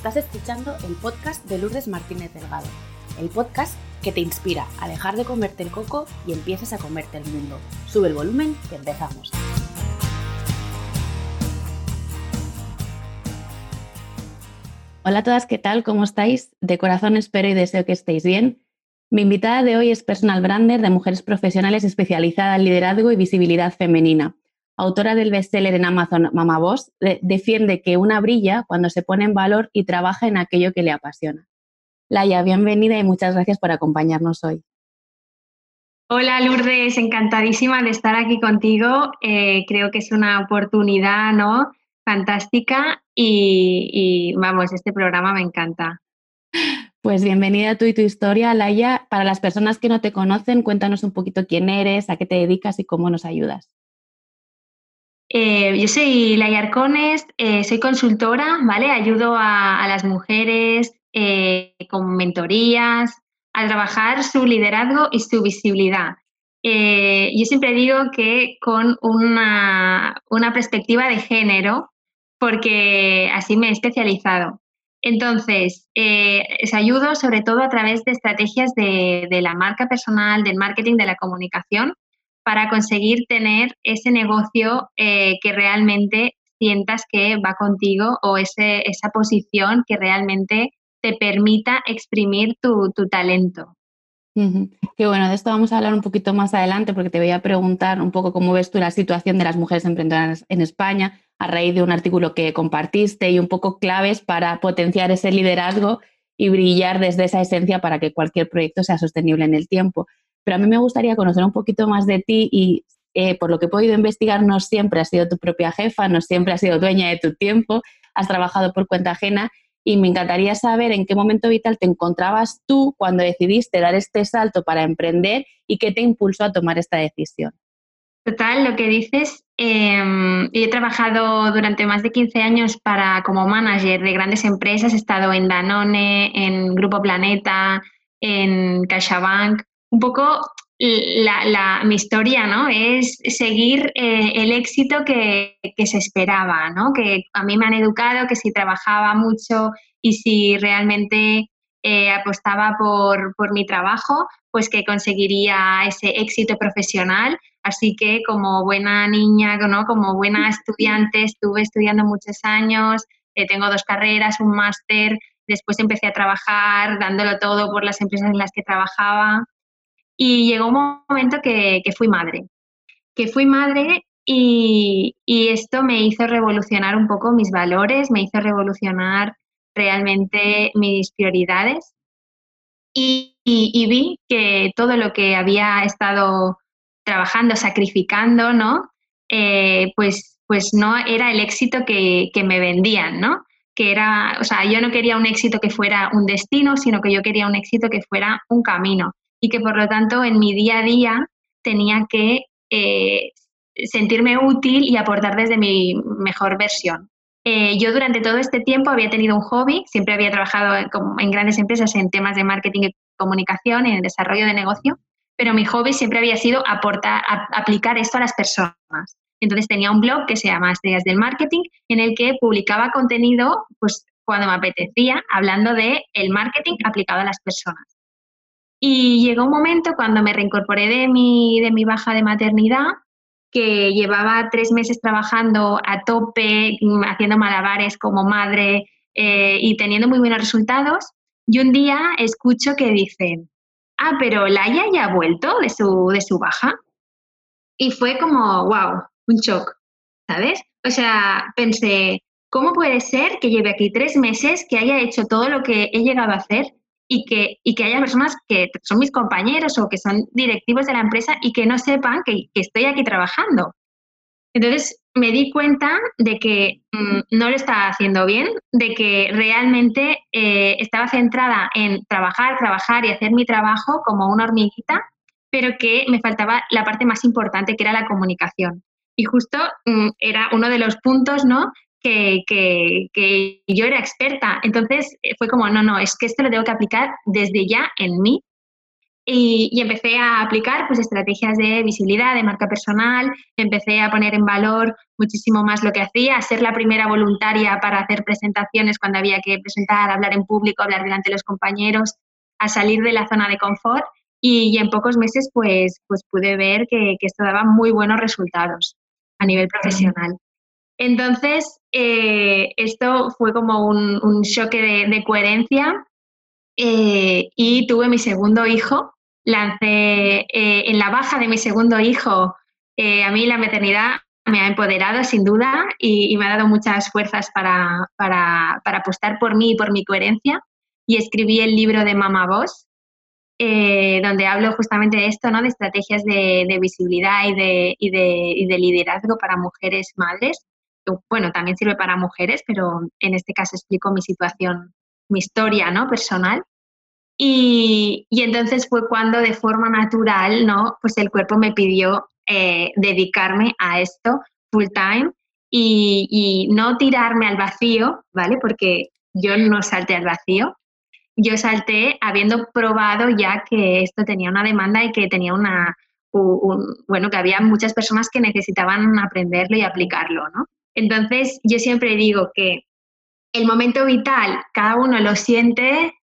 Estás escuchando el podcast de Lourdes Martínez Delgado, el podcast que te inspira a dejar de comerte el coco y empieces a comerte el mundo. Sube el volumen que empezamos. Hola a todas, ¿qué tal? ¿Cómo estáis? De corazón espero y deseo que estéis bien. Mi invitada de hoy es personal brander de mujeres profesionales especializada en liderazgo y visibilidad femenina autora del bestseller en Amazon Mama Boss, defiende que una brilla cuando se pone en valor y trabaja en aquello que le apasiona. Laia, bienvenida y muchas gracias por acompañarnos hoy. Hola Lourdes, encantadísima de estar aquí contigo. Eh, creo que es una oportunidad ¿no? fantástica y, y vamos, este programa me encanta. Pues bienvenida tú y tu historia, Laia. Para las personas que no te conocen, cuéntanos un poquito quién eres, a qué te dedicas y cómo nos ayudas. Eh, yo soy Laia Arcones, eh, soy consultora, ¿vale? Ayudo a, las mujeres eh, con mentorías a trabajar su liderazgo y su visibilidad. yo siempre digo que con una, perspectiva de género, porque así me he especializado. Entonces, les ayudo sobre todo a través de estrategias de, de la marca personal, del marketing, de la comunicación, para conseguir tener ese negocio eh, que realmente sientas que va contigo o ese, esa posición que realmente te permita exprimir tu, talento. Qué bueno, de esto vamos a hablar un poquito más adelante porque te voy a preguntar un poco cómo ves tú la situación de las mujeres emprendedoras en España a raíz de un artículo que compartiste y un poco claves para potenciar ese liderazgo y brillar desde esa esencia para que cualquier proyecto sea sostenible en el tiempo. Pero a mí me gustaría conocer un poquito más de ti y eh, por lo que he podido investigar, no siempre has sido tu propia jefa, no siempre has sido dueña de tu tiempo, has trabajado por cuenta ajena y me encantaría saber en qué momento vital te encontrabas tú cuando decidiste dar este salto para emprender y qué te impulsó a tomar esta decisión. Total, lo que dices, em, he trabajado durante más de 15 años para, como manager de grandes empresas, he estado en Danone, en Grupo Planeta, en CaixaBank, un poco la, mi historia, ¿no? Es seguir eh, el éxito que, se esperaba, ¿no? Que a mí me han educado que si trabajaba mucho y si realmente eh, apostaba por, mi trabajo, pues que conseguiría ese éxito profesional. Así que como buena niña, ¿no? Como buena estudiante, estuve estudiando muchos años, eh, tengo dos carreras, un máster, después empecé a trabajar dándolo todo por las empresas en las que trabajaba y llegó un momento que, fui madre, que fui madre y, esto me hizo revolucionar un poco mis valores, me hizo revolucionar realmente mis prioridades y, vi que todo lo que había estado trabajando, sacrificando, ¿no? Eh, pues, pues no era el éxito que, que, me vendían, ¿no? Que era, o sea, yo no quería un éxito que fuera un destino, sino que yo quería un éxito que fuera un camino y que por lo tanto en mi día a día tenía que eh, sentirme útil y aportar desde mi mejor versión. Eh, yo durante todo este tiempo había tenido un hobby, siempre había trabajado en, grandes empresas en temas de marketing y comunicación, en el desarrollo de negocio, pero mi hobby siempre había sido aportar, aplicar esto a las personas. Entonces tenía un blog que se llama Estrellas del Marketing, en el que publicaba contenido pues, cuando me apetecía, hablando de el marketing aplicado a las personas. Y llegó un momento cuando me reincorporé de mi, de mi baja de maternidad, que llevaba tres meses trabajando a tope, mm, haciendo malabares como madre eh, y teniendo muy buenos resultados, y un día escucho que dicen, ah, pero Laia ya ha vuelto de su, de su baja. Y fue como, wow, un shock, ¿sabes? O sea, pensé, ¿cómo puede ser que lleve aquí tres meses, que haya hecho todo lo que he llegado a hacer y que, y que haya personas que son mis compañeros o que son directivos de la empresa y que no sepan que, estoy aquí trabajando. Entonces me di cuenta de que mm, no lo estaba haciendo bien, de que realmente eh, estaba centrada en trabajar, trabajar y hacer mi trabajo como una hormiguita, pero que me faltaba la parte más importante, que era la comunicación. Y justo mm, era uno de los puntos ¿no? Que, yo era experta. Entonces eh, fue como, no, no, es que esto lo tengo que aplicar desde ya en mí. y, empecé a aplicar pues, estrategias de visibilidad, de marca personal, empecé a poner en valor muchísimo más lo que hacía, a ser la primera voluntaria para hacer presentaciones cuando había que presentar, hablar en público, hablar delante de los compañeros, a salir de la zona de confort y, en pocos meses pues, pues pude ver que, esto daba muy buenos resultados a nivel profesional. Entonces, eh, esto fue como un, un choque de coherencia eh, y tuve mi segundo hijo. Lancé eh, en la baja de mi segundo hijo. Eh, a mí la maternidad me ha empoderado sin duda y, me ha dado muchas fuerzas para, para, para, apostar por mí y por mi coherencia. Y escribí el libro de Mama Boss, donde hablo justamente de esto, ¿no? de estrategias de, de visibilidad y de, y, de, y de liderazgo para mujeres madres. Bueno, también sirve para mujeres, pero en este caso explico mi situación mi historia ¿no? personal. Y, entonces fue cuando de forma natural, ¿no? Pues el cuerpo me pidió eh, dedicarme a esto full time y, no tirarme al vacío, ¿vale? Porque yo no salté al vacío, yo salté habiendo probado ya que esto tenía una demanda y que tenía una, bueno, que había muchas personas que necesitaban aprenderlo y aplicarlo, ¿no? Entonces, yo siempre digo que el momento vital, cada uno lo siente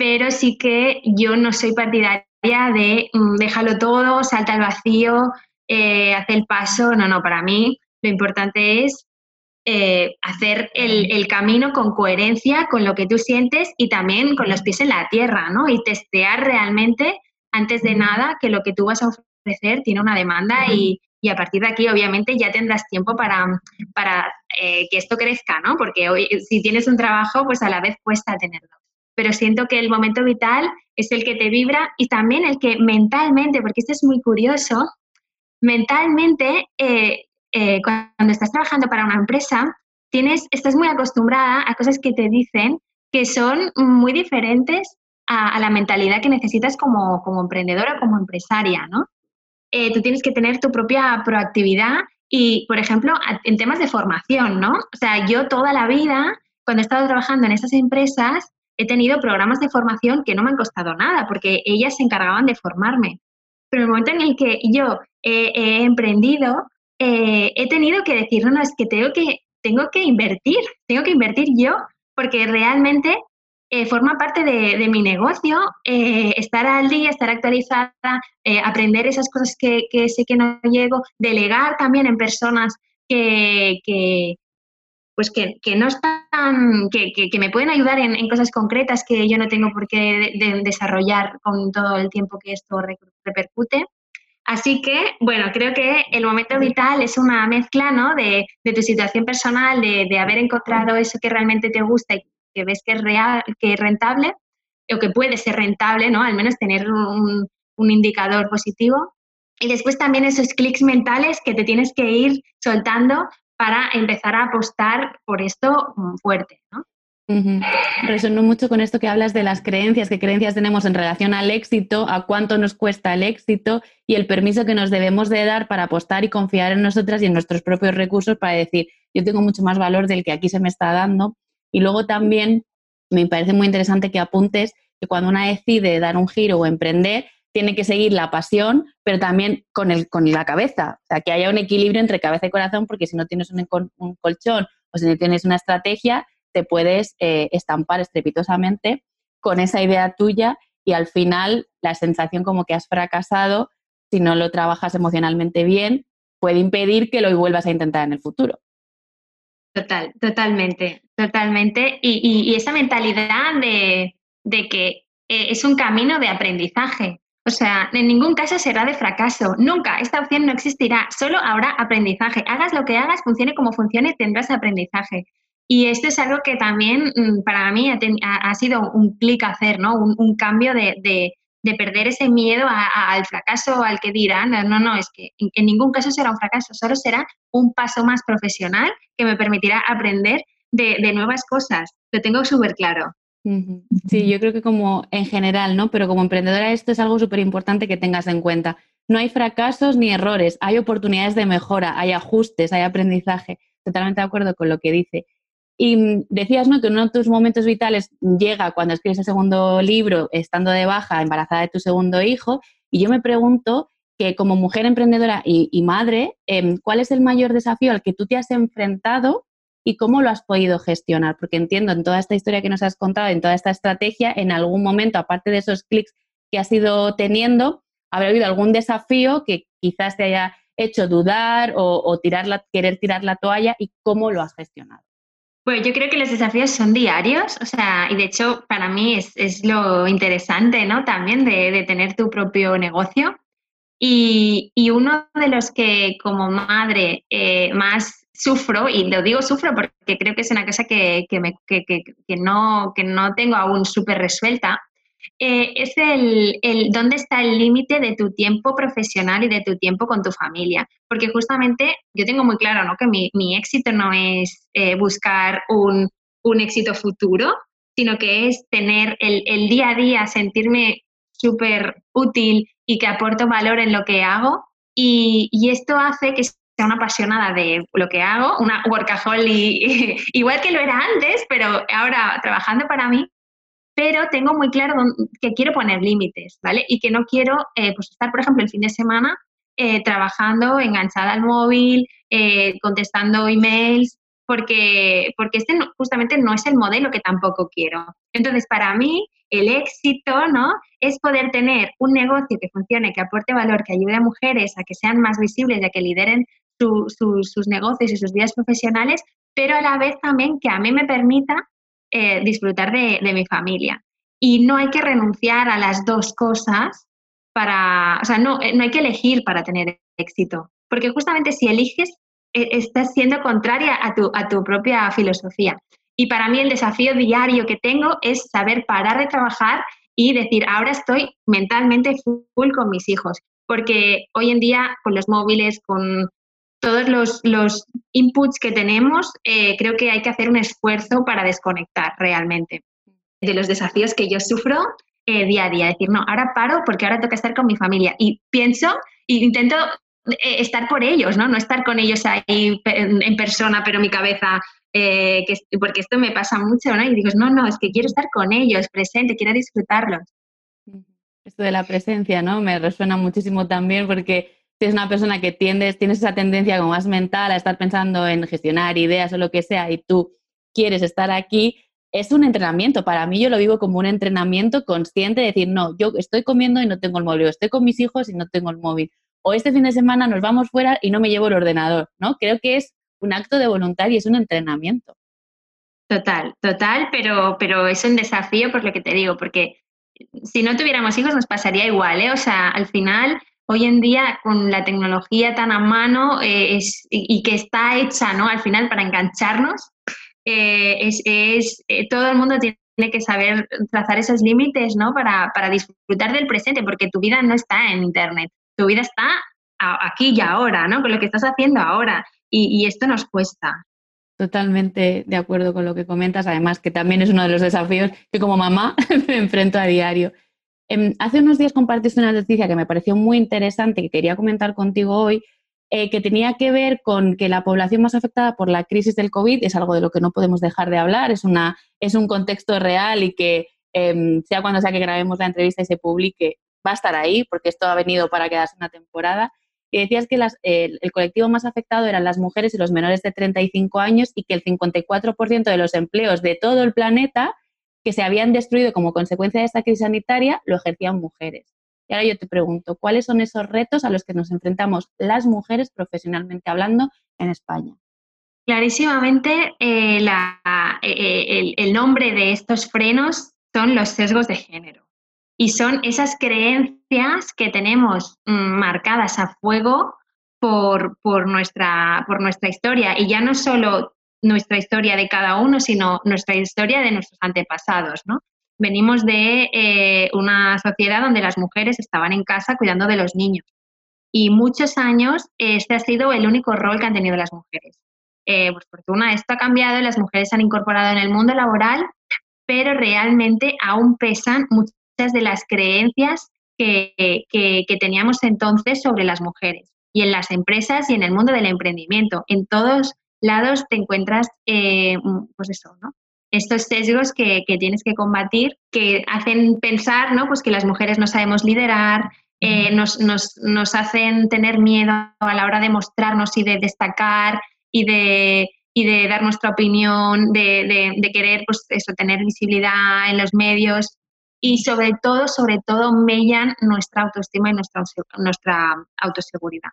pero sí que yo no soy partidaria de mm, déjalo todo, salta al vacío, eh, hace el paso. No, no, para mí lo importante es eh, hacer el, camino con coherencia con lo que tú sientes y también con los pies en la tierra, ¿no? Y testear realmente, antes de nada, que lo que tú vas a ofrecer tiene una demanda y, a partir de aquí, obviamente, ya tendrás tiempo para, para eh, que esto crezca, ¿no? Porque hoy, si tienes un trabajo, pues a la vez cuesta tenerlo pero siento que el momento vital es el que te vibra y también el que mentalmente, porque esto es muy curioso, mentalmente, eh, eh, cuando estás trabajando para una empresa, tienes, estás muy acostumbrada a cosas que te dicen que son muy diferentes a, la mentalidad que necesitas como, como emprendedora, como empresaria, ¿no? Eh, tú tienes que tener tu propia proactividad y, por ejemplo, en temas de formación, ¿no? O sea, yo toda la vida, cuando he estado trabajando en esas empresas, he tenido programas de formación que no me han costado nada, porque ellas se encargaban de formarme. Pero en el momento en el que yo he emprendido, eh, he tenido que decir, no, no, es que tengo que, tengo que invertir, tengo que invertir yo, porque realmente eh, forma parte de, mi negocio, eh, estar al día, estar actualizada, aprender esas cosas que, sé que no llego, delegar también en personas que, pues que, no están, que, me pueden ayudar en, cosas concretas que yo no tengo por qué desarrollar con todo el tiempo que esto repercute. Así que, bueno, creo que el momento vital es una mezcla ¿no? de, tu situación personal, de, haber encontrado eso que realmente te gusta y que ves que es real, que es rentable, o que puede ser rentable, ¿no? Al menos tener un, indicador positivo. Y después también esos clics mentales que te tienes que ir soltando para empezar a apostar por esto mm, fuerte. ¿no? Resonó mucho con esto que hablas de las creencias, qué creencias tenemos en relación al éxito, a cuánto nos cuesta el éxito y el permiso que nos debemos de dar para apostar y confiar en nosotras y en nuestros propios recursos para decir, yo tengo mucho más valor del que aquí se me está dando. Y luego también me parece muy interesante que apuntes que cuando una decide dar un giro o emprender, tiene que seguir la pasión, pero también con, el, con la cabeza. O sea, que haya un equilibrio entre cabeza y corazón, porque si no tienes un, colchón o si no tienes una estrategia, te puedes eh, estampar estrepitosamente con esa idea tuya y al final la sensación como que has fracasado, si no lo trabajas emocionalmente bien, puede impedir que lo vuelvas a intentar en el futuro. Total, totalmente, totalmente. Y, esa mentalidad de, que eh, es un camino de aprendizaje. O sea, en ningún caso será de fracaso. Nunca. Esta opción no existirá. Solo habrá aprendizaje. Hagas lo que hagas, funcione como funcione, tendrás aprendizaje. Y esto es algo que también mm, para mí ha, sido un clic hacer, ¿no? Un, cambio de, perder ese miedo al fracaso, al que dirán. No, no, es que en, ningún caso será un fracaso, solo será un paso más profesional que me permitirá aprender de, nuevas cosas. Lo tengo súper claro. Sí, yo creo que como en general, ¿no? Pero como emprendedora esto es algo súper importante que tengas en cuenta. No hay fracasos ni errores, hay oportunidades de mejora, hay ajustes, hay aprendizaje. Totalmente de acuerdo con lo que dice. Y decías, ¿no? Que uno de tus momentos vitales llega cuando escribes el segundo libro, estando de baja, embarazada de tu segundo hijo. Y yo me pregunto que como mujer emprendedora y, madre, em, ¿cuál es el mayor desafío al que tú te has enfrentado y cómo lo has podido gestionar? Porque entiendo en toda esta historia que nos has contado, en toda esta estrategia, en algún momento, aparte de esos clics que has ido teniendo, habrá habido algún desafío que quizás te haya hecho dudar o, tirar querer tirar la toalla y cómo lo has gestionado. Pues yo creo que los desafíos son diarios, o sea, y de hecho para mí es, lo interesante, ¿no? También de, tener tu propio negocio. Y, uno de los que como madre eh, más sufro, y lo digo sufro porque creo que es una cosa que, me, que, no, que no tengo aún súper resuelta, eh, es el, el, dónde está el límite de tu tiempo profesional y de tu tiempo con tu familia. Porque justamente yo tengo muy claro ¿no? que mi, mi éxito no es eh, buscar un, un, éxito futuro, sino que es tener el, el día a día, sentirme súper útil y que aporto valor en lo que hago. Y, y esto hace que sea una apasionada de lo que hago, una workaholic, igual que lo era antes, pero ahora trabajando para mí, pero tengo muy claro que quiero poner límites, ¿vale? Y que no quiero eh, pues estar, por ejemplo, el fin de semana eh, trabajando, enganchada al móvil, eh, contestando emails, porque, porque este justamente no es el modelo que tampoco quiero. Entonces, para mí, el éxito, ¿no? Es poder tener un negocio que funcione, que aporte valor, que ayude a mujeres a que sean más visibles, a que lideren sus negocios y sus vidas profesionales, pero a la vez también que a mí me permita eh, disfrutar de, mi familia. Y no hay que renunciar a las dos cosas para, o sea, no, eh, no hay que elegir para tener éxito, porque justamente si eliges, eh, estás siendo contraria a tu, a tu propia filosofía. Y para mí el desafío diario que tengo es saber parar de trabajar y decir, ahora estoy mentalmente full con mis hijos, porque hoy en día con los móviles, con todos los, los inputs que tenemos, eh, creo que hay que hacer un esfuerzo para desconectar realmente de los desafíos que yo sufro eh, día a día. Decir, no, ahora paro porque ahora que estar con mi familia. Y pienso e intento eh, estar por ellos, ¿no? No estar con ellos ahí en persona, pero mi cabeza, que, porque esto me pasa mucho, ¿no? Y digo, no, no, es que quiero estar con ellos, presente, quiero disfrutarlos. Esto de la presencia, ¿no? Me resuena muchísimo también porque si es una persona que tiendes, tienes esa tendencia como más mental a estar pensando en gestionar ideas o lo que sea y tú quieres estar aquí, es un entrenamiento. Para mí yo lo vivo como un entrenamiento consciente de decir, no, yo estoy comiendo y no tengo el móvil, o estoy con mis hijos y no tengo el móvil, o este fin de semana nos vamos fuera y no me llevo el ordenador, ¿no? Creo que es un acto de voluntad y es un entrenamiento. Total, total, pero, pero es un desafío por lo que te digo, porque si no tuviéramos hijos nos pasaría igual, ¿eh? O sea, al final hoy en día con la tecnología tan a mano eh, y, que está hecha ¿no? al final para engancharnos, eh, es, eh, todo el mundo tiene que saber trazar esos límites ¿no? para, disfrutar del presente, porque tu vida no está en Internet, tu vida está aquí y ahora, ¿no? con lo que estás haciendo ahora, y, y esto nos cuesta. Totalmente de acuerdo con lo que comentas, además que también es uno de los desafíos que como mamá me enfrento a diario. Em, hace unos días compartiste una noticia que me pareció muy interesante que quería comentar contigo hoy, eh, que tenía que ver con que la población más afectada por la crisis del COVID es algo de lo que no podemos dejar de hablar, es, una, es un contexto real y que em, sea cuando sea que grabemos la entrevista y se publique, va a estar ahí porque esto ha venido para quedarse una temporada. Y decías que el colectivo más afectado eran las mujeres y los menores de 35 años y que el 54% de los empleos de todo el planeta que se habían destruido como consecuencia de esta crisis sanitaria lo ejercían mujeres. Y ahora yo te pregunto, ¿cuáles son esos retos a los que nos enfrentamos las mujeres profesionalmente hablando en España? Clarísimamente, eh, eh, eh, el, nombre de estos frenos son los sesgos de género. Y son esas creencias que tenemos mm, marcadas a fuego por, por, nuestra, por nuestra historia. Y ya no solo nuestra historia de cada uno, sino nuestra historia de nuestros antepasados, ¿no? Venimos de eh, una sociedad donde las mujeres estaban en casa cuidando de los niños y muchos años este ha sido el único rol que han tenido las mujeres. Eh, por fortuna esto ha cambiado, las mujeres se han incorporado en el mundo laboral, pero realmente aún pesan muchas de las creencias que, que teníamos entonces sobre las mujeres y en las empresas y en el mundo del emprendimiento, en todos lados te encuentras, eh, pues eso, ¿no? Estos sesgos que, tienes que combatir, que hacen pensar, ¿no? Pues que las mujeres no sabemos liderar, eh, nos, nos, nos, hacen tener miedo a la hora de mostrarnos y de destacar y de, y de dar nuestra opinión, de, de, querer, pues eso, tener visibilidad en los medios y sobre todo, sobre todo, mellan nuestra autoestima y nuestra, nuestra autoseguridad.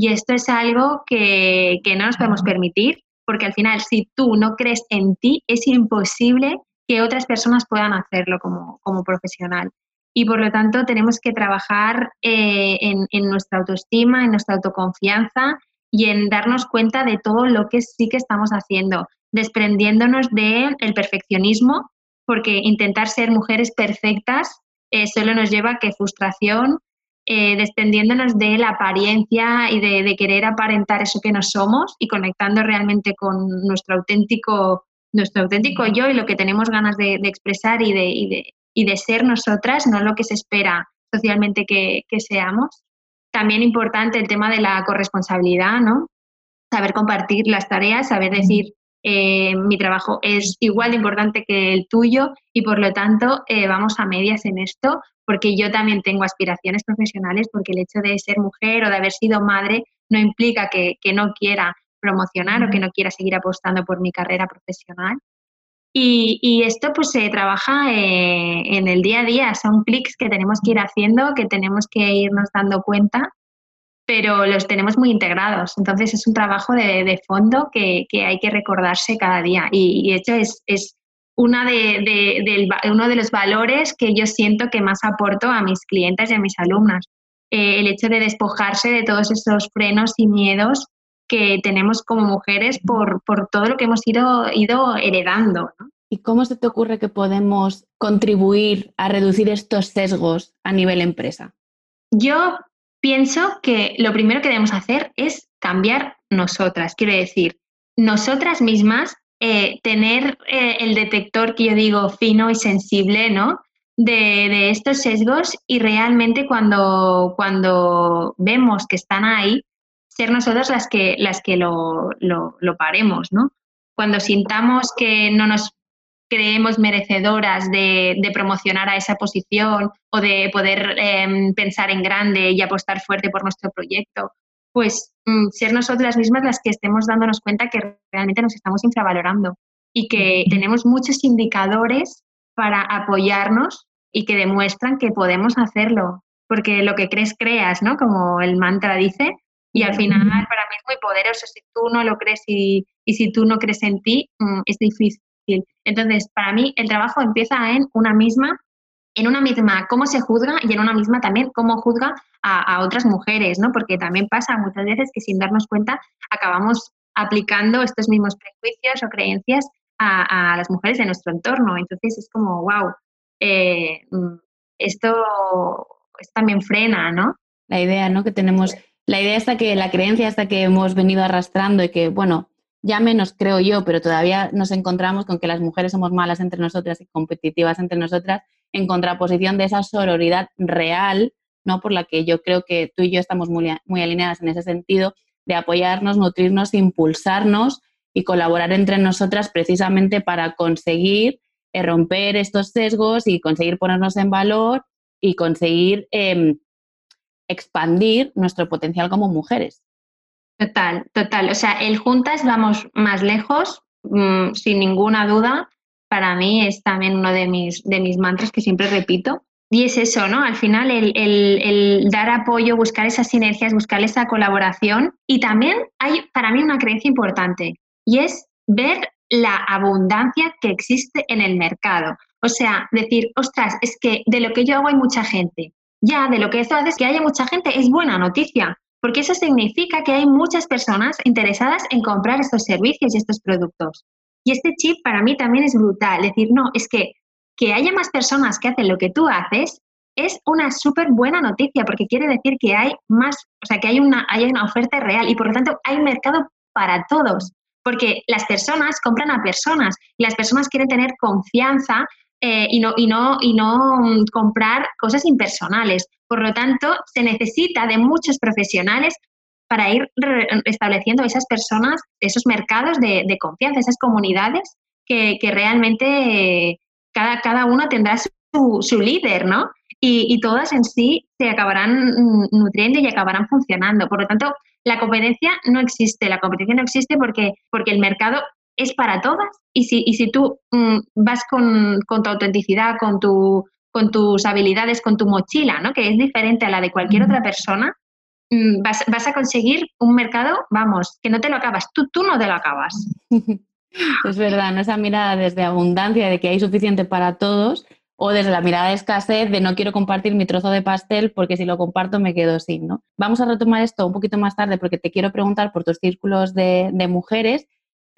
Y esto es algo que, que no nos podemos permitir, porque al final, si tú no crees en ti, es imposible que otras personas puedan hacerlo como, como profesional. Y por lo tanto, tenemos que trabajar eh, en, en, nuestra autoestima, en nuestra autoconfianza y en darnos cuenta de todo lo que sí que estamos haciendo, desprendiéndonos del el perfeccionismo porque intentar ser mujeres perfectas eh, solo nos lleva a que frustración, eh, descendiéndonos de la apariencia y de, querer aparentar eso que no somos y conectando realmente con nuestro auténtico, nuestro auténtico yo y lo que tenemos ganas de, expresar y de, y, de, ser nosotras, no lo que se espera socialmente que, que seamos. También importante el tema de la corresponsabilidad, ¿no? Saber compartir las tareas, saber decir, eh, mi trabajo es igual de importante que el tuyo y por lo tanto eh, vamos a medias en esto porque yo también tengo aspiraciones profesionales porque el hecho de ser mujer o de haber sido madre no implica que, no quiera promocionar o que no quiera seguir apostando por mi carrera profesional. Y, esto pues se trabaja eh, en el día a día, son clics que tenemos que ir haciendo, que tenemos que irnos dando cuenta pero los tenemos muy integrados. Entonces es un trabajo de, fondo que, hay que recordarse cada día. Y, de hecho es, es una de, uno de los valores que yo siento que más aporto a mis clientes y a mis alumnas. Eh, el hecho de despojarse de todos esos frenos y miedos que tenemos como mujeres por, por todo lo que hemos ido, ido heredando. ¿Y cómo se te ocurre que podemos contribuir a reducir estos sesgos a nivel empresa? Yo pienso que lo primero que debemos hacer es cambiar nosotras. Quiero decir, nosotras mismas eh, tener eh, el detector que yo digo fino y sensible, ¿no? De, estos sesgos y realmente cuando, cuando vemos que están ahí, ser nosotras las que, las que lo, lo, lo paremos, ¿no? Cuando sintamos que no nos creemos merecedoras de, promocionar a esa posición o de poder em, pensar en grande y apostar fuerte por nuestro proyecto, pues mm, ser nosotras mismas las que estemos dándonos cuenta que realmente nos estamos infravalorando y que tenemos muchos indicadores para apoyarnos y que demuestran que podemos hacerlo, porque lo que crees, creas, ¿no? Como el mantra dice, y al final para mí es muy poderoso. Si tú no lo crees y, y si tú no crees en ti, mm, es difícil entonces, para mí el trabajo empieza en una misma, en una misma cómo se juzga y en una misma también cómo juzga a, otras mujeres, ¿no? Porque también pasa muchas veces que sin darnos cuenta acabamos aplicando estos mismos prejuicios o creencias a, las mujeres de nuestro entorno. Entonces es como, wow, eh, esto, esto también frena, ¿no? La idea, ¿no? Que tenemos, la idea hasta que, la creencia hasta que hemos venido arrastrando y que, bueno, ya menos creo yo, pero todavía nos encontramos con que las mujeres somos malas entre nosotras y competitivas entre nosotras, en contraposición de esa sororidad real, ¿no? Por la que yo creo que tú y yo estamos muy, alineadas en ese sentido, de apoyarnos, nutrirnos, impulsarnos y colaborar entre nosotras precisamente para conseguir eh, romper estos sesgos y conseguir ponernos en valor y conseguir em, expandir nuestro potencial como mujeres. Total, total. O sea, el juntas vamos más lejos, mm, sin ninguna duda. Para mí es también uno de mis, de mis mantras que siempre repito. Y es eso, ¿no? Al final, el, el, dar apoyo, buscar esas sinergias, buscar esa colaboración. Y también hay para mí una creencia importante y es ver la abundancia que existe en el mercado. O sea, decir, ostras, es que de lo que yo hago hay mucha gente. Ya, de lo que esto hace es que haya mucha gente, es buena noticia porque eso significa que hay muchas personas interesadas en comprar estos servicios y estos productos. Y este chip para mí también es brutal, decir, no, es que que haya más personas que hacen lo que tú haces es una súper buena noticia porque quiere decir que hay más, o sea, que hay una, hay una oferta real y por lo tanto hay mercado para todos, porque las personas compran a personas y las personas quieren tener confianza eh, y, no, y, no, y no mm, comprar cosas impersonales. Por lo tanto, se necesita de muchos profesionales para ir estableciendo esas personas, esos mercados de, confianza, esas comunidades que, realmente cada, cada uno tendrá su, su líder, ¿no? Y, todas en sí se acabarán nutriendo y acabarán funcionando. Por lo tanto, la competencia no existe. La competencia no existe porque, porque el mercado es para todas. Y si, y si tú mm, vas con, con, tu autenticidad, con, tu, con tus habilidades, con tu mochila, ¿no? que es diferente a la de cualquier otra persona, mm, vas, vas, a conseguir un mercado, vamos, que no te lo acabas. Tú, tú no te lo acabas. Es verdad, ¿no? esa mirada desde abundancia, de que hay suficiente para todos, o desde la mirada de escasez de no quiero compartir mi trozo de pastel porque si lo comparto me quedo sin, ¿no? Vamos a retomar esto un poquito más tarde porque te quiero preguntar por tus círculos de, de mujeres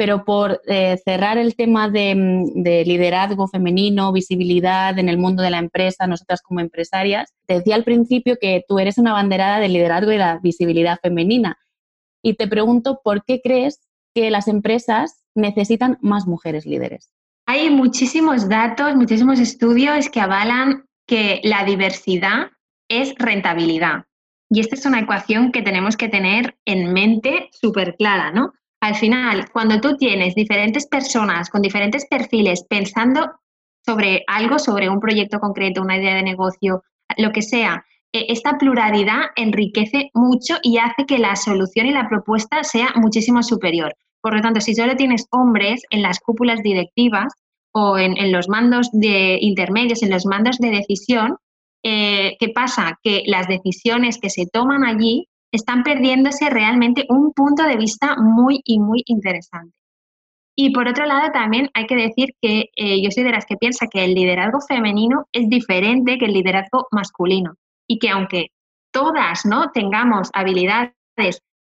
pero por eh, cerrar el tema mm, de, liderazgo femenino, visibilidad en el mundo de la empresa, nosotras como empresarias, te decía al principio que tú eres una banderada del liderazgo y la visibilidad femenina. Y te pregunto, ¿por qué crees que las empresas necesitan más mujeres líderes? Hay muchísimos datos, muchísimos estudios que avalan que la diversidad es rentabilidad. Y esta es una ecuación que tenemos que tener en mente súper clara, ¿no? Al final, cuando tú tienes diferentes personas con diferentes perfiles pensando sobre algo, sobre un proyecto concreto, una idea de negocio, lo que sea, e, esta pluralidad enriquece mucho y hace que la solución y la propuesta sea muchísimo superior. Por lo tanto, si solo tienes hombres en las cúpulas directivas o en, los mandos de intermedios, en los mandos de decisión, eh, ¿qué pasa? Que las decisiones que se toman allí están perdiéndose realmente un punto de vista muy y muy interesante. Y por otro lado, también hay que decir que eh, yo soy de las que piensa que el liderazgo femenino es diferente que el liderazgo masculino y que aunque todas no tengamos habilidades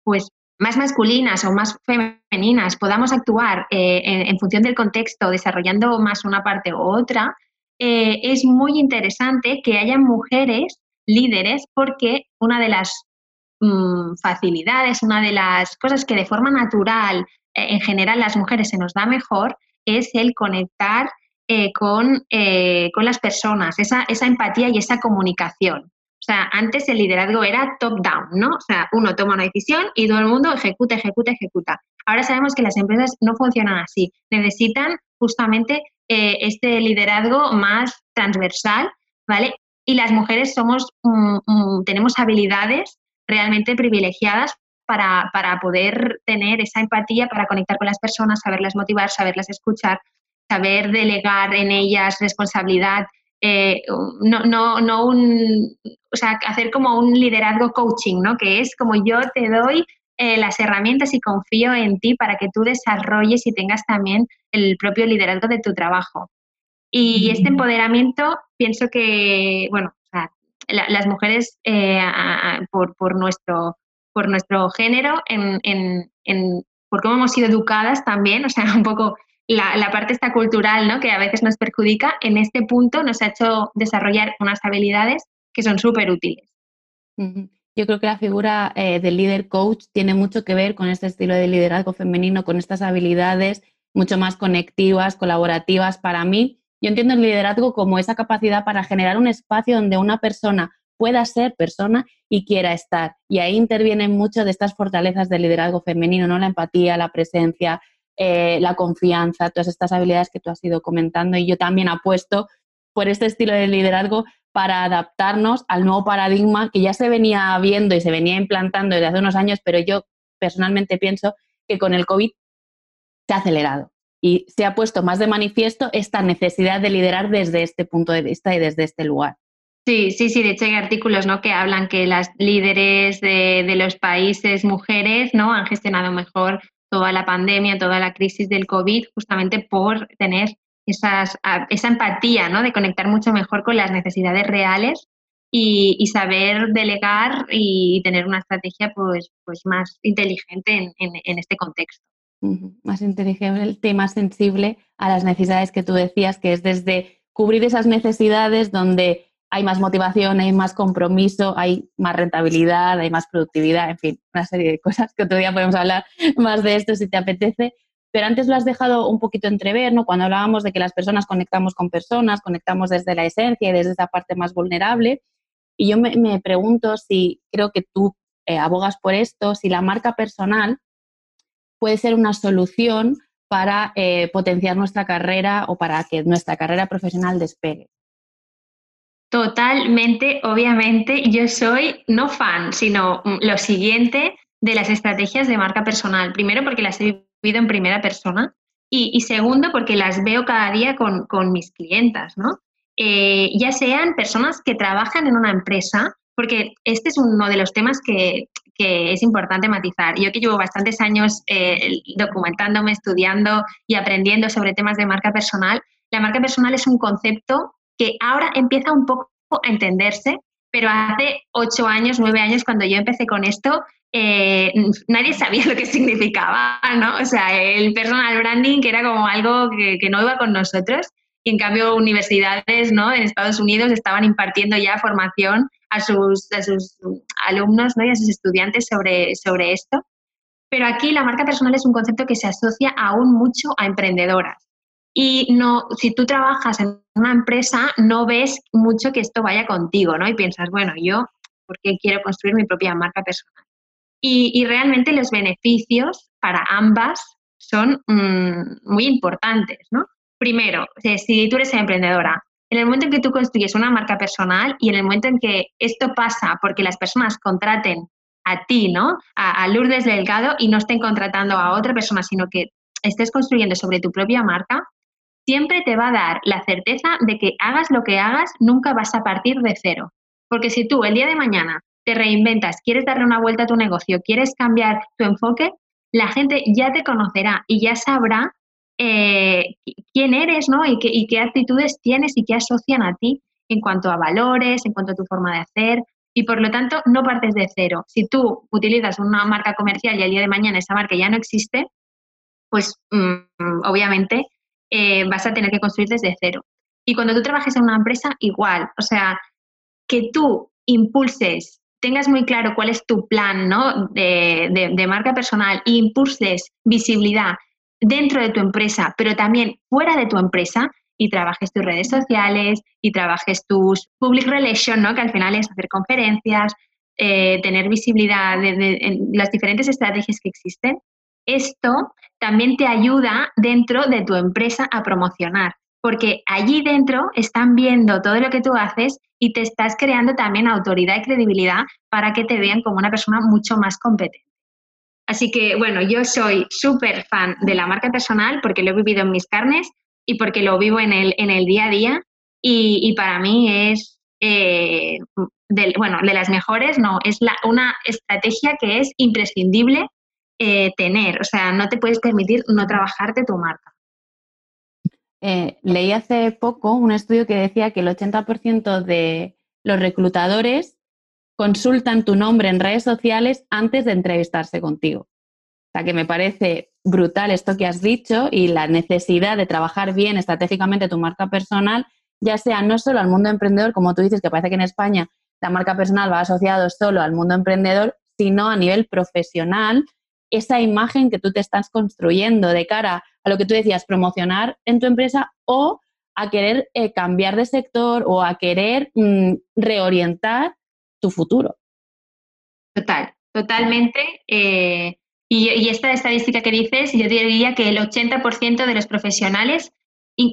pues más masculinas o más femeninas, podamos actuar eh, en, función del contexto, desarrollando más una parte u otra, eh, es muy interesante que haya mujeres líderes porque una de las Mm, facilidades, una de las cosas que de forma natural eh, en general las mujeres se nos da mejor es el conectar eh, con, eh, con, las personas, esa, esa empatía y esa comunicación. O sea, antes el liderazgo era top-down, ¿no? O sea, uno toma una decisión y todo el mundo ejecuta, ejecuta, ejecuta. Ahora sabemos que las empresas no funcionan así. Necesitan justamente este liderazgo más transversal, ¿vale? Y las mujeres somos, mm, mm, tenemos habilidades realmente privilegiadas para, poder tener esa empatía, para conectar con las personas, saberlas motivar, saberlas escuchar, saber delegar en ellas responsabilidad, eh, no, no, no un, o sea, hacer como un liderazgo coaching, ¿no? Que es como yo te doy eh, las herramientas y confío en ti para que tú desarrolles y tengas también el propio liderazgo de tu trabajo. Y este empoderamiento pienso que, bueno, las mujeres eh, por, nuestro, por nuestro género, en, en, por cómo hemos sido educadas también, o sea, un poco la, la, parte esta cultural, ¿no? que a veces nos perjudica, en este punto nos ha hecho desarrollar unas habilidades que son súper útiles. Yo creo que la figura eh, del líder coach tiene mucho que ver con este estilo de liderazgo femenino, con estas habilidades mucho más conectivas, colaborativas para mí yo entiendo el liderazgo como esa capacidad para generar un espacio donde una persona pueda ser persona y quiera estar. Y ahí intervienen muchas de estas fortalezas del liderazgo femenino, ¿no? La empatía, la presencia, eh, la confianza, todas estas habilidades que tú has ido comentando. Y yo también apuesto por este estilo de liderazgo para adaptarnos al nuevo paradigma que ya se venía viendo y se venía implantando desde hace unos años, pero yo personalmente pienso que con el COVID se ha acelerado y se ha puesto más de manifiesto esta necesidad de liderar desde este punto de vista y desde este lugar. Sí, sí, sí, de hecho hay artículos ¿no? que hablan que las líderes de, los países mujeres ¿no? han gestionado mejor toda la pandemia, toda la crisis del COVID, justamente por tener esas, esa empatía, ¿no? de conectar mucho mejor con las necesidades reales y, saber delegar y tener una estrategia pues, pues más inteligente en este contexto más inteligente y más sensible a las necesidades que tú decías, que es desde cubrir esas necesidades donde hay más motivación, hay más compromiso, hay más rentabilidad, hay más productividad, en fin, una serie de cosas que otro día podemos hablar más de esto si te apetece. Pero antes lo has dejado un poquito entrever, ¿no? Cuando hablábamos de que las personas conectamos con personas, conectamos desde la esencia y desde esa parte más vulnerable. Y yo me, me pregunto si creo que tú eh, abogas por esto, si la marca personal puede ser una solución para eh, potenciar nuestra carrera o para que nuestra carrera profesional despegue. Totalmente, obviamente, yo soy no fan, sino mm, lo siguiente de las estrategias de marca personal. Primero porque las he vivido en primera persona y, segundo porque las veo cada día con, mis clientas, ¿no? Eh, ya sean personas que trabajan en una empresa, porque este es uno de los temas que, es importante matizar. Yo que llevo bastantes años eh, documentándome, estudiando y aprendiendo sobre temas de marca personal, la marca personal es un concepto que ahora empieza un poco a entenderse, pero hace ocho años, nueve años, cuando yo empecé con esto, eh, nadie sabía lo que significaba, ¿no? O sea, el personal branding, que era como algo que, no iba con nosotros, y en cambio universidades, ¿no? En Estados Unidos estaban impartiendo ya formación a sus, a sus alumnos, ¿no? Y a sus estudiantes sobre, sobre esto. Pero aquí la marca personal es un concepto que se asocia aún mucho a emprendedoras. Y no, si tú trabajas en una empresa, no ves mucho que esto vaya contigo, ¿no? Y piensas, bueno, yo, ¿por qué quiero construir mi propia marca personal? Y, realmente los beneficios para ambas son mm, muy importantes, ¿no? Primero, si tú eres emprendedora, en el momento en que tú construyes una marca personal y en el momento en que esto pasa porque las personas contraten a ti, ¿no? A, a Lourdes Delgado y no estén contratando a otra persona, sino que estés construyendo sobre tu propia marca, siempre te va a dar la certeza de que hagas lo que hagas, nunca vas a partir de cero. Porque si tú el día de mañana te reinventas, quieres darle una vuelta a tu negocio, quieres cambiar tu enfoque, la gente ya te conocerá y ya sabrá eh, quién eres, ¿no? Y qué, actitudes tienes y qué asocian a ti en cuanto a valores, en cuanto a tu forma de hacer. Y por lo tanto, no partes de cero. Si tú utilizas una marca comercial y el día de mañana esa marca ya no existe, pues mm, obviamente eh, vas a tener que construir desde cero. Y cuando tú trabajes en una empresa, igual. O sea, que tú impulses, tengas muy claro cuál es tu plan ¿no? de, marca personal e impulses visibilidad dentro de tu empresa, pero también fuera de tu empresa y trabajes tus redes sociales y trabajes tus public relations, ¿no? que al final es hacer conferencias, eh, tener visibilidad en las diferentes estrategias que existen, esto también te ayuda dentro de tu empresa a promocionar, porque allí dentro están viendo todo lo que tú haces y te estás creando también autoridad y credibilidad para que te vean como una persona mucho más competente. Así que, bueno, yo soy súper fan de la marca personal porque lo he vivido en mis carnes y porque lo vivo en el, en el día a día y, para mí es, eh, bueno, de las mejores, no, es la, una estrategia que es imprescindible eh, tener. O sea, no te puedes permitir no trabajarte tu marca. Eh, leí hace poco un estudio que decía que el 80% de los reclutadores consultan tu nombre en redes sociales antes de entrevistarse contigo. O sea, que me parece brutal esto que has dicho y la necesidad de trabajar bien estratégicamente tu marca personal, ya sea no solo al mundo emprendedor, como tú dices, que parece que en España la marca personal va asociado solo al mundo emprendedor, sino a nivel profesional esa imagen que tú te estás construyendo de cara a lo que tú decías, promocionar en tu empresa o a querer eh, cambiar de sector o a querer mm, reorientar tu futuro. Total, totalmente. Eh, y, esta estadística que dices, yo diría que el 80% de los profesionales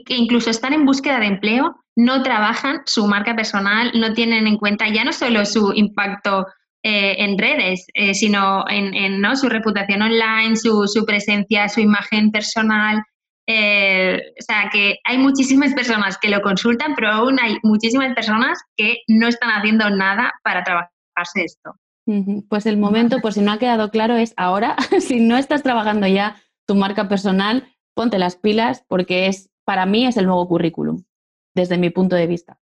que incluso están en búsqueda de empleo no trabajan su marca personal, no tienen en cuenta ya no solo su impacto eh, en redes, eh, sino en, ¿no? su reputación online, su, presencia, su imagen personal. Eh, o sea, que hay muchísimas personas que lo consultan, pero aún hay muchísimas personas que no están haciendo nada para trabajarse esto. Pues el momento, por si no ha quedado claro, es ahora, si no estás trabajando ya tu marca personal, ponte las pilas porque es, para mí es el nuevo currículum, desde mi punto de vista.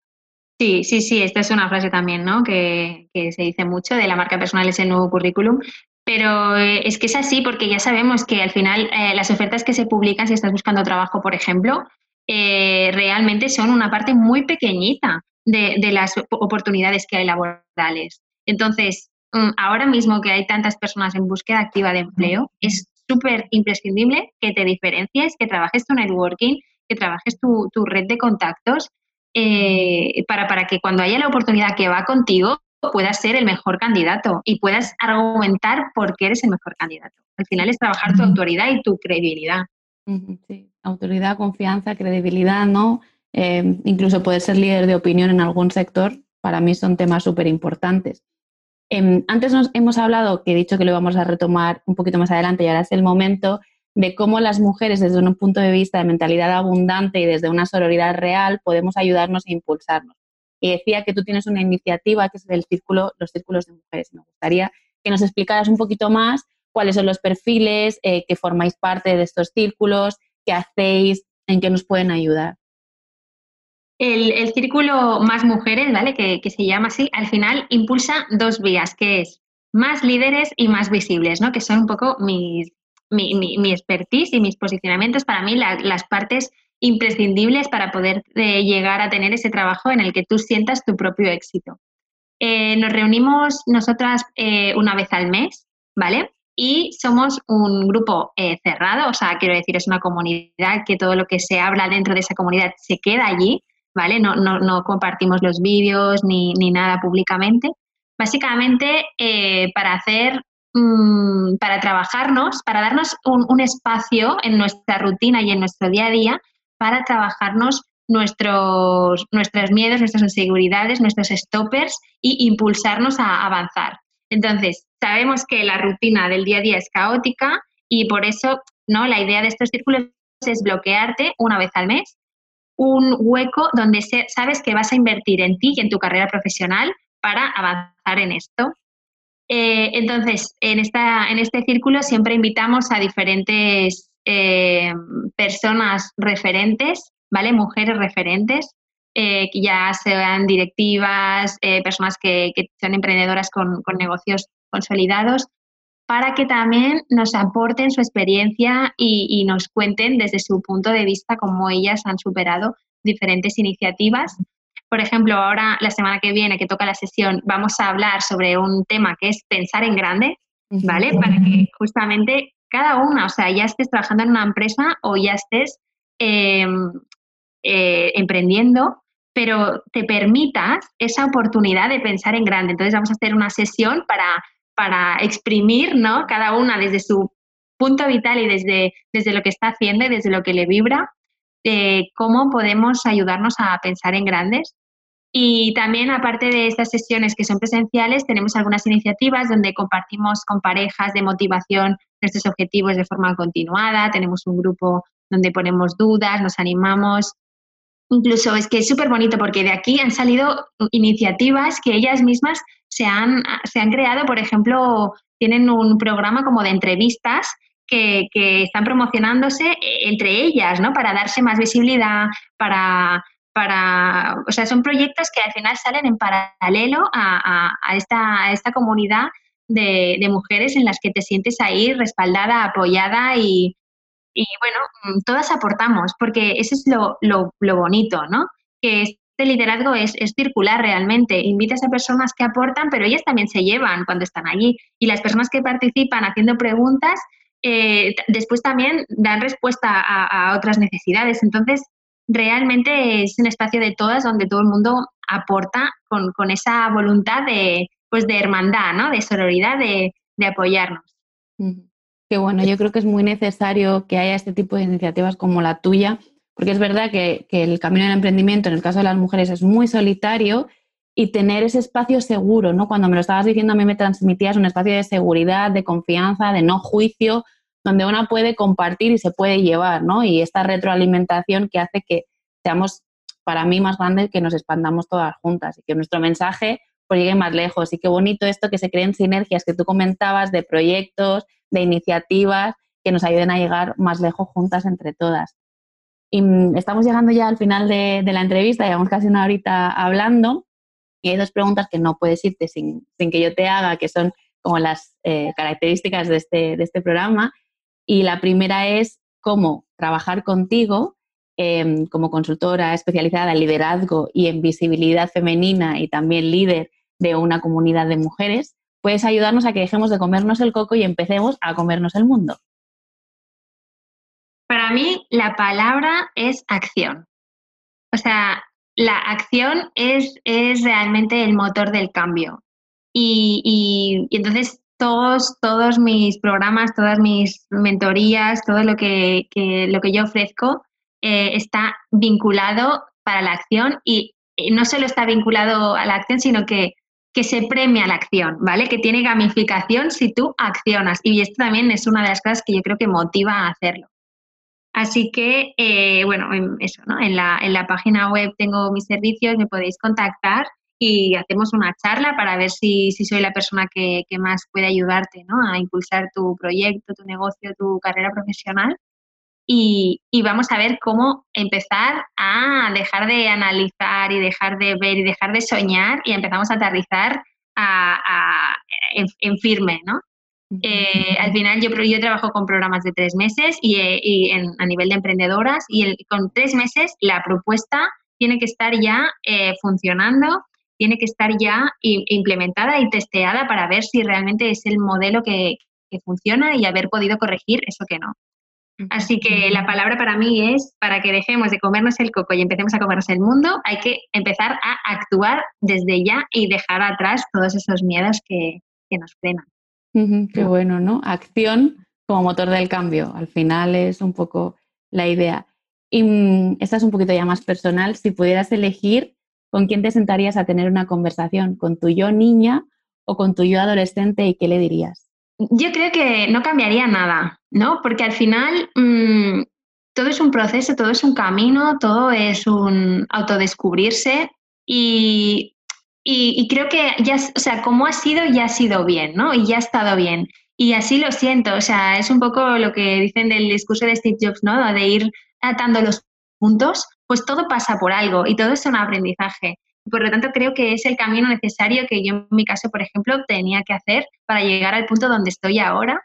Sí, sí, sí, esta es una frase también, ¿no? Que, se dice mucho, de la marca personal es el nuevo currículum, pero eh, es que es así porque ya sabemos que al final eh, las ofertas que se publican, si estás buscando trabajo, por ejemplo, eh, realmente son una parte muy pequeñita de, las oportunidades que hay laborales. Entonces, mm, ahora mismo que hay tantas personas en búsqueda activa de empleo, es súper imprescindible que te diferencies, que trabajes tu networking, que trabajes tu, tu red de contactos eh, para, para que cuando haya la oportunidad que va contigo, puedas ser el mejor candidato y puedas argumentar por qué eres el mejor candidato. Al final es trabajar tu autoridad y tu credibilidad. Sí, autoridad, confianza, credibilidad, ¿no? Eh, incluso poder ser líder de opinión en algún sector, para mí son temas súper importantes. Em, antes nos hemos hablado, que he dicho que lo vamos a retomar un poquito más adelante y ahora es el momento, de cómo las mujeres desde un punto de vista de mentalidad abundante y desde una sororidad real podemos ayudarnos e impulsarnos. Y decía que tú tienes una iniciativa que es el círculo, los círculos de mujeres. Me gustaría que nos explicaras un poquito más cuáles son los perfiles, eh, que formáis parte de estos círculos, qué hacéis, en qué nos pueden ayudar. El, círculo Más Mujeres, ¿vale? Que, se llama así, al final impulsa dos vías, que es más líderes y más visibles, ¿no? Que son un poco mis, mi, mi, expertise y mis posicionamientos, para mí las partes imprescindibles para poder eh, llegar a tener ese trabajo en el que tú sientas tu propio éxito. Eh, nos reunimos nosotras eh, una vez al mes, ¿vale? Y somos un grupo cerrado, o sea, quiero decir, es una comunidad que todo lo que se habla dentro de esa comunidad se queda allí, ¿vale? No, no, no compartimos los vídeos ni, ni, nada públicamente. Básicamente, para hacer Mm, para trabajarnos, para darnos un, espacio en nuestra rutina y en nuestro día a día para trabajarnos nuestros, nuestros miedos, nuestras inseguridades, nuestros stoppers y impulsarnos a avanzar. Entonces, sabemos que la rutina del día a día es caótica y por eso ¿no? la idea de estos círculos es bloquearte una vez al mes un hueco donde sabes que vas a invertir en ti y en tu carrera profesional para avanzar en esto. Eh, entonces, en, esta, en este círculo siempre invitamos a diferentes eh, personas referentes, ¿vale? Mujeres referentes, eh, que ya sean directivas, personas que, son emprendedoras con, negocios consolidados, para que también nos aporten su experiencia y, nos cuenten desde su punto de vista cómo ellas han superado diferentes iniciativas por ejemplo, ahora la semana que viene que toca la sesión vamos a hablar sobre un tema que es pensar en grande, ¿vale? Para que justamente cada una, o sea, ya estés trabajando en una empresa o ya estés em, eh, emprendiendo, pero te permitas esa oportunidad de pensar en grande. Entonces vamos a hacer una sesión para, para exprimir, ¿no? Cada una desde su punto vital y desde, desde lo que está haciendo y desde lo que le vibra, de cómo podemos ayudarnos a pensar en grandes y también, aparte de estas sesiones que son presenciales, tenemos algunas iniciativas donde compartimos con parejas de motivación nuestros objetivos de forma continuada. Tenemos un grupo donde ponemos dudas, nos animamos. Incluso es que es súper bonito porque de aquí han salido iniciativas que ellas mismas se han, se han creado. Por ejemplo, tienen un programa como de entrevistas que, que, están promocionándose entre ellas, ¿no? Para darse más visibilidad, para para, o sea, son proyectos que al final salen en paralelo a, esta, esta, comunidad de, mujeres en las que te sientes ahí respaldada, apoyada y, bueno, mm, todas aportamos, porque eso es lo, bonito, ¿no? Que este liderazgo es, circular realmente. Invitas a personas que aportan, pero ellas también se llevan cuando están allí. Y las personas que participan haciendo preguntas, eh, después también dan respuesta a, a otras necesidades. Entonces, realmente es un espacio de todas donde todo el mundo aporta con, esa voluntad de, pues de hermandad, ¿no? de sororidad, de, apoyarnos. Qué bueno, yo creo que es muy necesario que haya este tipo de iniciativas como la tuya, porque es verdad que, que el camino del emprendimiento en el caso de las mujeres es muy solitario y tener ese espacio seguro, ¿no? Cuando me lo estabas diciendo a mí me transmitías un espacio de seguridad, de confianza, de no juicio, donde una puede compartir y se puede llevar, ¿no? Y esta retroalimentación que hace que seamos, para mí, más grandes, que nos expandamos todas juntas y que nuestro mensaje pues, llegue más lejos. Y qué bonito esto que se creen sinergias que tú comentabas de proyectos, de iniciativas que nos ayuden a llegar más lejos juntas entre todas. Y mm, estamos llegando ya al final de, la entrevista, llevamos casi una horita hablando y hay dos preguntas que no puedes irte sin, que yo te haga, que son como las eh, características de este, de este programa. Y la primera es cómo trabajar contigo em, como consultora especializada en liderazgo y en visibilidad femenina y también líder de una comunidad de mujeres, puedes ayudarnos a que dejemos de comernos el coco y empecemos a comernos el mundo. Para mí la palabra es acción. O sea, la acción es, es realmente el motor del cambio. Y, entonces todos, todos mis programas, todas mis mentorías, todo lo que, lo que yo ofrezco eh, está vinculado para la acción y no solo está vinculado a la acción, sino que, que se premia la acción, ¿vale? Que tiene gamificación si tú accionas. Y esto también es una de las cosas que yo creo que motiva a hacerlo. Así que, eh, bueno, eso, ¿no? En la, en la página web tengo mis servicios, me podéis contactar y hacemos una charla para ver si, si soy la persona que, que, más puede ayudarte ¿no? a impulsar tu proyecto, tu negocio, tu carrera profesional. Y, y, vamos a ver cómo empezar a dejar de analizar y dejar de ver y dejar de soñar y empezamos a aterrizar a, a, en, en, firme, ¿no? Eh, al final yo, yo trabajo con programas de tres meses y, eh, y en, a nivel de emprendedoras y el, con tres meses la propuesta tiene que estar ya eh, funcionando, tiene que estar ya implementada y testeada para ver si realmente es el modelo que, que funciona y haber podido corregir eso que no. Así que la palabra para mí es, para que dejemos de comernos el coco y empecemos a comernos el mundo, hay que empezar a actuar desde ya y dejar atrás todos esos miedos que, que nos frenan qué bueno, ¿no? Acción como motor del cambio. Al final es un poco la idea. Y mm, esta es un poquito ya más personal. Si pudieras elegir con quién te sentarías a tener una conversación, con tu yo niña o con tu yo adolescente y qué le dirías. Yo creo que no cambiaría nada, ¿no? Porque al final mmm, todo es un proceso, todo es un camino, todo es un autodescubrirse y y, creo que ya, o sea, como ha sido, ya ha sido bien, ¿no? Y ya ha estado bien. Y así lo siento, o sea, es un poco lo que dicen del discurso de Steve Jobs, ¿no? De ir atando los puntos, pues todo pasa por algo y todo es un aprendizaje. Por lo tanto, creo que es el camino necesario que yo, en mi caso, por ejemplo, tenía que hacer para llegar al punto donde estoy ahora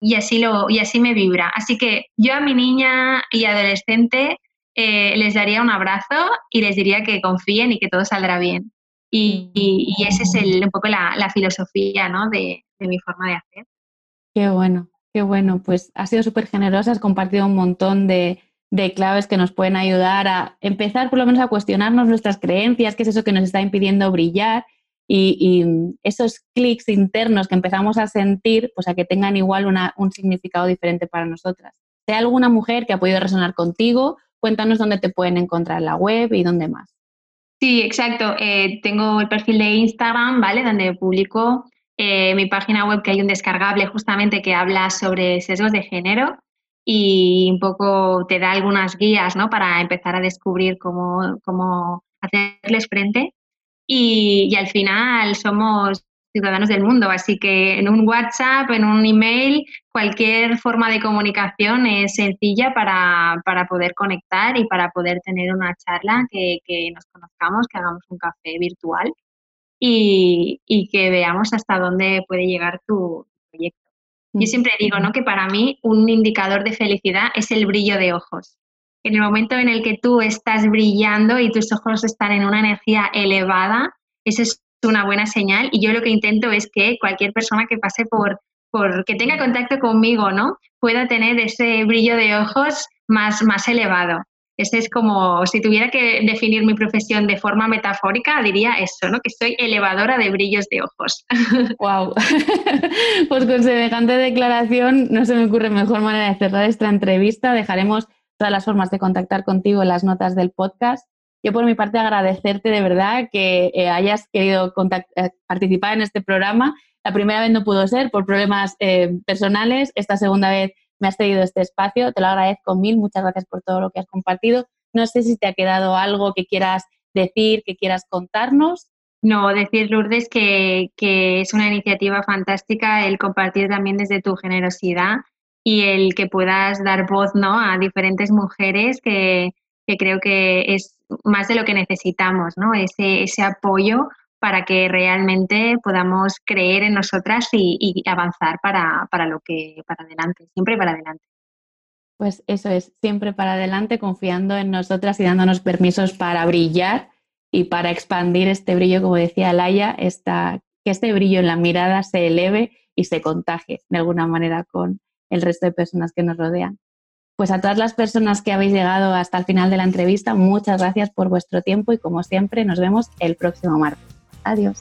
y así, lo, y así me vibra. Así que yo a mi niña y adolescente eh, les daría un abrazo y les diría que confíen y que todo saldrá bien. Y, y, esa es el, un poco la, filosofía ¿no? de, de, mi forma de hacer. Qué bueno, qué bueno. Pues has sido súper generosa, has compartido un montón de, de, claves que nos pueden ayudar a empezar por lo menos a cuestionarnos nuestras creencias, qué es eso que nos está impidiendo brillar y, esos clics internos que empezamos a sentir, pues a que tengan igual un significado diferente para nosotras. Hay alguna mujer que ha podido resonar contigo, cuéntanos dónde te pueden encontrar en la web y dónde más. Sí, exacto. Eh, tengo el perfil de Instagram, ¿vale? Donde publico eh, mi página web, que hay un descargable justamente que habla sobre sesgos de género y un poco te da algunas guías, ¿no? Para empezar a descubrir cómo, cómo hacerles frente. Y, y al final somos ciudadanos del mundo. Así que en un WhatsApp, en un email, cualquier forma de comunicación es sencilla para, para poder conectar y para poder tener una charla, que, que nos conozcamos, que hagamos un café virtual y, y, que veamos hasta dónde puede llegar tu proyecto. Yo siempre digo ¿no? que para mí un indicador de felicidad es el brillo de ojos. En el momento en el que tú estás brillando y tus ojos están en una energía elevada, ese es una buena señal y yo lo que intento es que cualquier persona que pase por, por que tenga contacto conmigo, ¿no? Pueda tener ese brillo de ojos más, más elevado. Ese es como, si tuviera que definir mi profesión de forma metafórica, diría eso, ¿no? Que soy elevadora de brillos de ojos. ¡Wow! pues con semejante declaración no se me ocurre mejor manera de cerrar esta entrevista. Dejaremos todas las formas de contactar contigo en las notas del podcast. Yo por mi parte agradecerte de verdad que eh, hayas querido eh, participar en este programa. La primera vez no pudo ser por problemas eh, personales, esta segunda vez me has cedido este espacio, te lo agradezco mil, muchas gracias por todo lo que has compartido. No sé si te ha quedado algo que quieras decir, que quieras contarnos. No, decir, Lourdes, que, que, es una iniciativa fantástica el compartir también desde tu generosidad y el que puedas dar voz ¿no? a diferentes mujeres que, que creo que es más de lo que necesitamos, ¿no? Ese, ese apoyo para que realmente podamos creer en nosotras y, avanzar para, para, lo que, para adelante, siempre para adelante. Pues eso es, siempre para adelante, confiando en nosotras y dándonos permisos para brillar y para expandir este brillo, como decía Laia, esta, que este brillo en la mirada se eleve y se contagie de alguna manera con el resto de personas que nos rodean. Pues a todas las personas que habéis llegado hasta el final de la entrevista, muchas gracias por vuestro tiempo y como siempre nos vemos el próximo martes. Adiós.